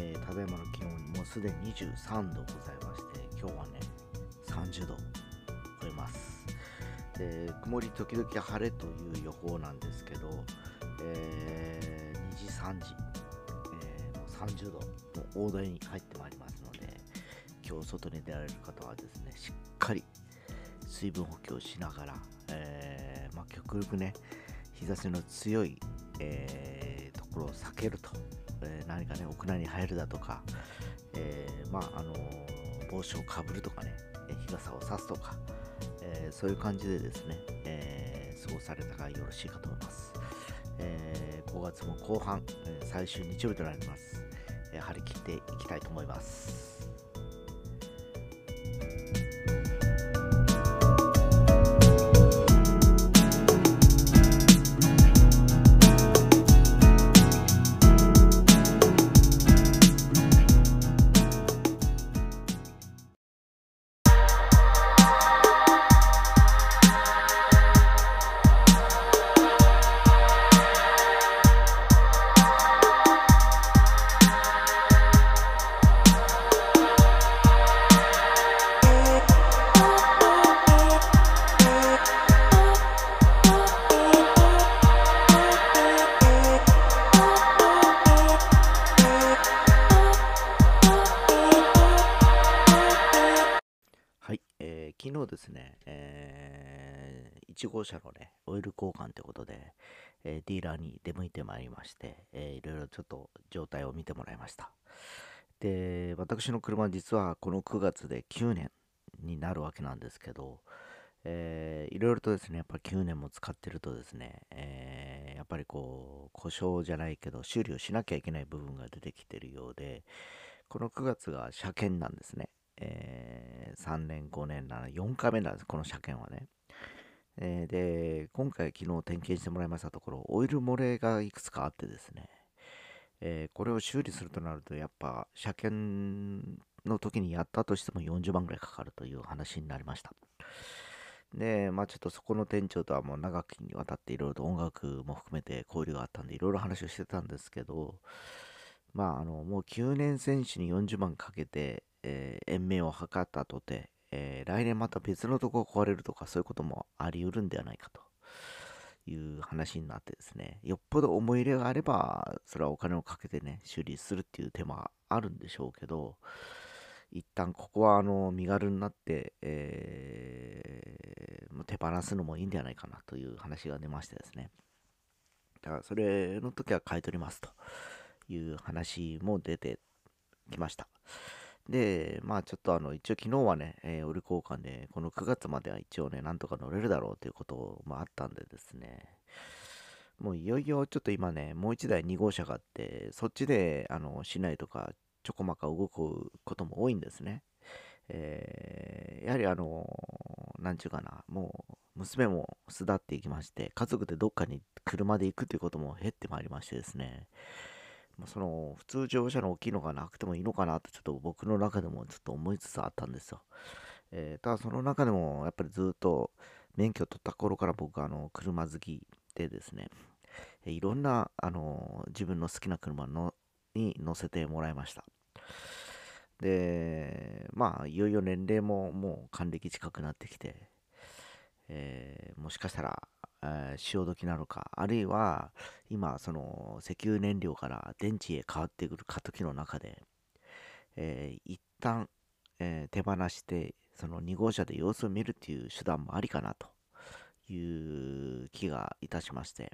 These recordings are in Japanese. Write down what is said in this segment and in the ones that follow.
えーただいまの気温もうすでに23度ございまして今日はね30度超えます。で曇り時々晴れという予報なんですけど、えー2時3時、えーもう30度の大台に入ってまいりますので今日外に出られる方はですねしっかり水分補給をしながら、えーまあ、極力ね日差しの強い、えところを避けると、えー何かね屋内に入るだとか、えーまああの帽子をかぶるとかねえー日傘を差すとか、えーそういう感じでですね、えー過ごされたらよろしいかと思います、えー5月も後半、え最終日曜日となります、え張り切っていきたいと思います。昨日ですね、えー1号車のね、オイル交換ということで、えーディーラーに出向いてまいりまして、えーいろいろちょっと状態を見てもらいました。で、私の車実はこの9月で9年になるわけなんですけど、えーいろいろとですね、やっぱ9年も使ってるとですね、えーやっぱりこう、故障じゃないけど、修理をしなきゃいけない部分が出てきてるようで、この9月が車検なんですね。えー3年、5年、7、4回目なんです、この車検はね。えーで、今回昨日点検してもらいましたところ、オイル漏れがいくつかあってですね、えーこれを修理するとなると、やっぱ車検の時にやったとしても40万ぐらいかかるという話になりました。で、まあちょっとそこの店長とはもう長きにわたっていろいろと音楽も含めて交流があったんで、いろいろ話をしてたんですけど、まああの、もう9年選手に40万かけて、えー延命を図ったとて、えー来年また別のとこが壊れるとかそういうこともあり得るんではないかという話になってですね、よっぽど思い入れがあれば、それはお金をかけてね、修理するっていう手間があるんでしょうけど、一旦ここはあの身軽になって、えーもう手放すのもいいんではないかなという話が出ましてですね。だからそれの時は買い取りますという話も出てきました。で、まあちょっとあの一応昨日はね、えーオイル交換でこの9月までは一応ね、なんとか乗れるだろうということもあったんでですね、もういよいよちょっと今ね、もう一台2号車があって、そっちであの市内とかちょこまか動くことも多いんですね。えーやはりあの、なんちゅうかな、もう娘も巣立っていきまして、家族でどっかに車で行くということも減ってまいりましてですね、まあその普通乗用車の大きいのがなくてもいいのかなとちょっと僕の中でもちょっと思いつつあったんですよ。えーただその中でもやっぱりずっと免許取った頃から僕はあの車好きでですね、えーいろんなあの自分の好きな車のに乗せてもらいました。で、まあいよいよ年齢ももう還暦近くなってきて、えーもしかしたら、えー潮時なのか、あるいは今、その石油燃料から電池へ変わってくる過渡期の中で、えー一旦、えー手放して、その2号車で様子を見るっていう手段もありかなという気がいたしまして、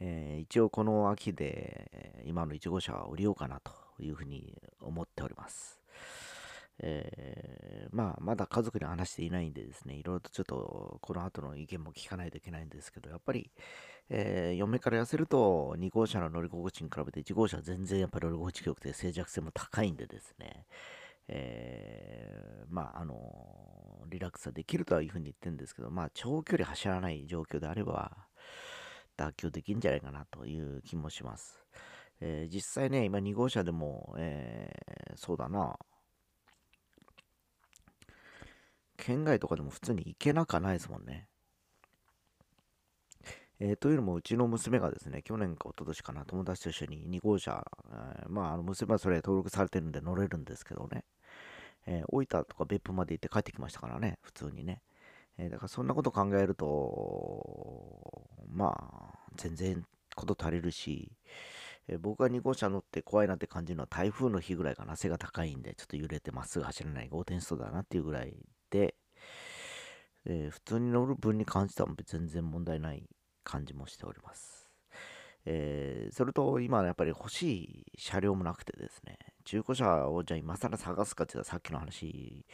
えー一応この秋で今の1号車は降りようかなというふうに思っております。えーまあ、まだ家族に話していないんでですね、いろいろとちょっとこの後の意見も聞かないといけないんですけど、やっぱり、えー嫁から痩せると2号車の乗り心地に比べて1号車は全然やっぱり乗り心地良くて静寂性も高いんでですね、えーまあ、あのリラックスはできるとはいうふうに言ってるんですけど、まあ、長距離走らない状況であれば、妥協できるんじゃないかなという気もします。えー実際ね、今2号車でも、えーそうだな、県外とかでも普通に行けなかないですもんね。えー、というのも、うちの娘がですね、去年か一昨年かな、友達と一緒に2号車、えー、まあ、あの娘はそれ登録されてるんで乗れるんですけどね、えー、大分とか別府まで行って帰ってきましたからね、普通にね。えだからそんなこと考えると、まあ、全然こと足りるし、え僕が2号車乗って怖いなって感じるのは台風の日ぐらいかな、背が高いんで、ちょっと揺れてまっすぐ走れない、横転しそうだなっていうぐらいで、えー、普通に乗る分に関しては全然問題ない感じもしております。えー、それと今やっぱり欲しい車両もなくてですね、中古車をじゃあ今更探すかって言ったらさっきの話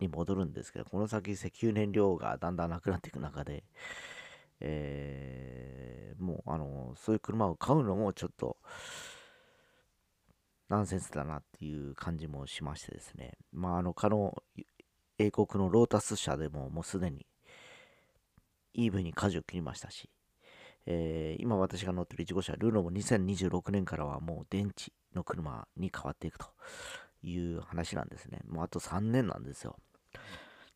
に戻るんですけど、この先石油燃料がだんだんなくなっていく中で、えー、もうあのそういう車を買うのもちょっとナンセンスだなっていう感じもしましてですね、まああの、かの英国のロータス社でももうすでに EV に舵を切りましたし、えー、今私が乗ってる1号車、ルーノも2026年からはもう電池の車に変わっていくという話なんですね。もうあと3年なんですよ。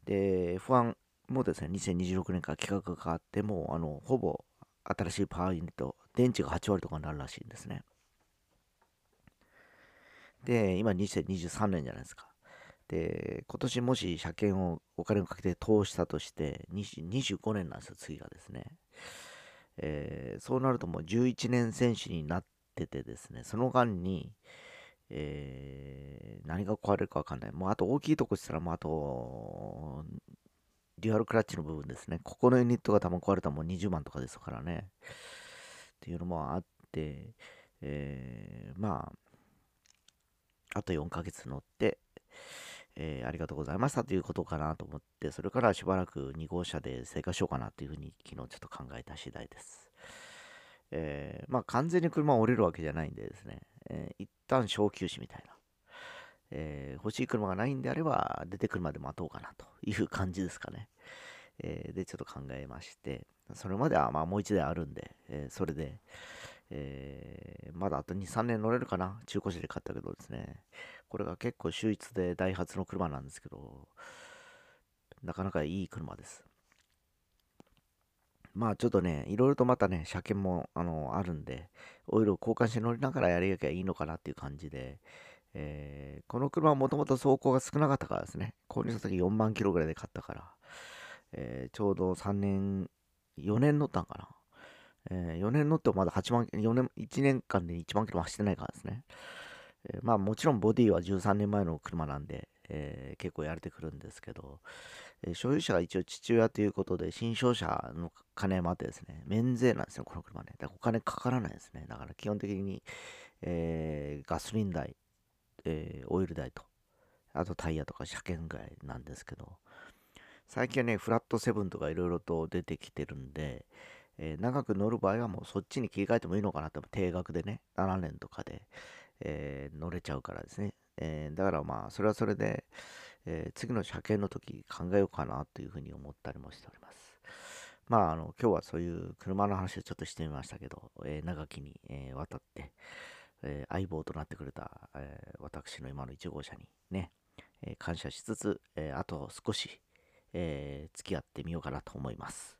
で、F1 もですね、2026年から規格が変わって、もうあのほぼ新しいパワーユニット、電池が8割とかになるらしいんですね。で、今2023年じゃないですか。で、今年もし車検をお金をかけて通したとして25年なんですよ、次がですね。えー、そうなるともう11年選手になっててですね、その間に、えー、何が壊れるかわかんない。もうあと大きいとこしたら、もうあと、デュアルクラッチの部分ですね。ここのユニットが多分壊れたらもう20万とかですからね。っていうのもあって、えー、まあ、あと4ヶ月乗って、えー、ありがとうございましたということかなと思って、それからしばらく2号車で生活しようかなというふうに昨日ちょっと考えた次第です。えー、まあ完全に車を降りるわけじゃないんでですね、えー、一旦小休止みたいな。えー、欲しい車がないんであれば出てくるまで待とうかなという感じですかね。えー、で、ちょっと考えまして、それまではまあもう一台あるんで、えー、それで、えー、まだあと2、3年乗れるかな？中古車で買ったけどですね、これが結構秀逸でダイハツの車なんですけど、なかなかいい車です。まあちょっとね、いろいろとまたね、車検もあのあるんで、オイルを交換して乗りながらやりなきゃいいのかなっていう感じで、えー、この車はもともと走行が少なかったからですね、購入した時4万キロぐらいで買ったから、えー、ちょうど3年、4年乗ったんかな。えー、4年乗ってもまだ8万、4年、1年間で1万キロ走ってないからですね。えー、まあもちろんボディは13年前の車なんで、えー、結構やれてくるんですけど、え所有者が一応父親ということで、新商車の金もあってですね、免税なんですよ、この車ね。だからお金かからないですね。だから基本的に、えーガソリン代、えオイル代と、あとタイヤとか車検ぐらいなんですけど、最近はね、フラットセブンとかいろいろと出てきてるんで、えー、長く乗る場合はもうそっちに切り替えてもいいのかなと、定額でね、7年とかで、えー、乗れちゃうからですね。えー、だからまあ、それはそれで、え次の車検の時考えようかなというふうに思ったりもしております。まあ、あの、今日はそういう車の話をちょっとしてみましたけど、え長きに、え渡って、え相棒となってくれた、え私の今の1号車にね、え感謝しつつ、えあと少し、え、付き合ってみようかなと思います。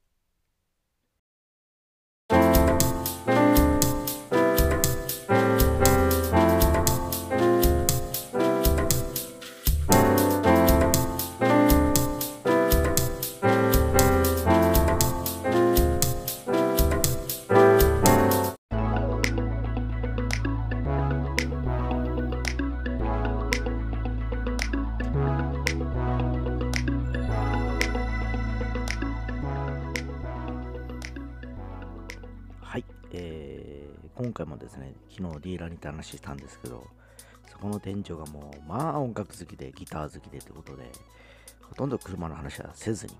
ですね、昨日ディーラーにて話したんですけど、そこの店長がもう、まあ音楽好きで、ギター好きでってことで、ほとんど車の話はせずに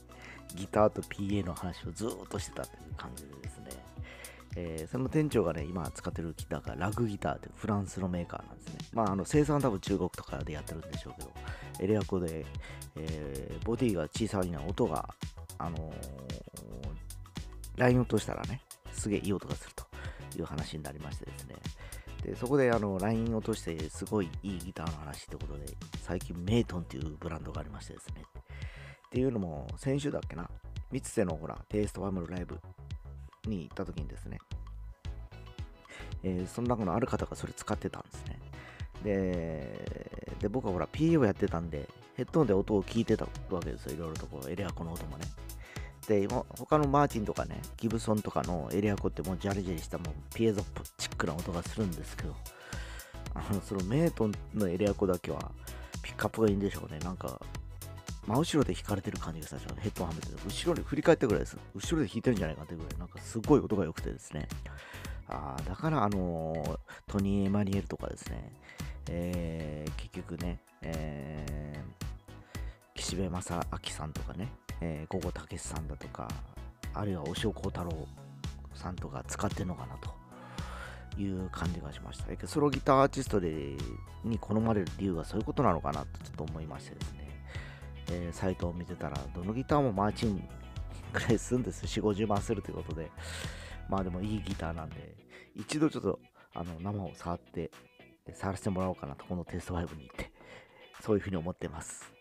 ギターと PA の話をずっとしてたという感じでですね、えー、その店長がね、今使ってるギターがラグギターってフランスのメーカーなんですね。まあ、あの生産は多分中国とかでやってるんでしょうけど、エレアコで、えー、ボディが小さいな音が、あのー、ライン落としたらね、すげえいい音がすると。いう話になりましてですね。で、そこであの、LINE 落としてすごいいいギターの話ってことで、最近メイトンっていうブランドがありましてですね。っていうのも、先週だっけな、三つ瀬のほら、テイストファムルライブに行った時にですね、えー、その中のある方がそれ使ってたんですね。で、で僕はほら PA をやってたんで、ヘッドホンで音を聞いてたわけですよ。いろいろとこうエレアコの音もね。で、他のマーチンとかね、ギブソンとかのエレアコってもうジャリジャリしたもうピエゾプチックな音がするんですけど、あの、そのメイトンのエレアコだけはピックアップがいいんでしょうね。なんか、真後ろで弾かれてる感じがしたでしょ。ヘッドホンはめて後ろに振り返ってぐらいです。後ろで弾いてるんじゃないかってぐらい、なんかすごい音が良くてですね。あだから、あのー、トニー・エマニエルとかですね、えー、結局ね、えー、岸辺正明さんとかね、えー、午後武さんだとか、あるいは押尾幸太郎さんとか使ってるのかなという感じがしました。ソロギターアーティストでに好まれる理由はそういうことなのかなとちょっと思いましてですね、えー、サイトを見てたら、どのギターもマーチンくらいするんです。4、50万するということで、まあでもいいギターなんで、一度ちょっとあの生を触って、触らせてもらおうかなと、このテスト5に行って、そういうふうに思ってます。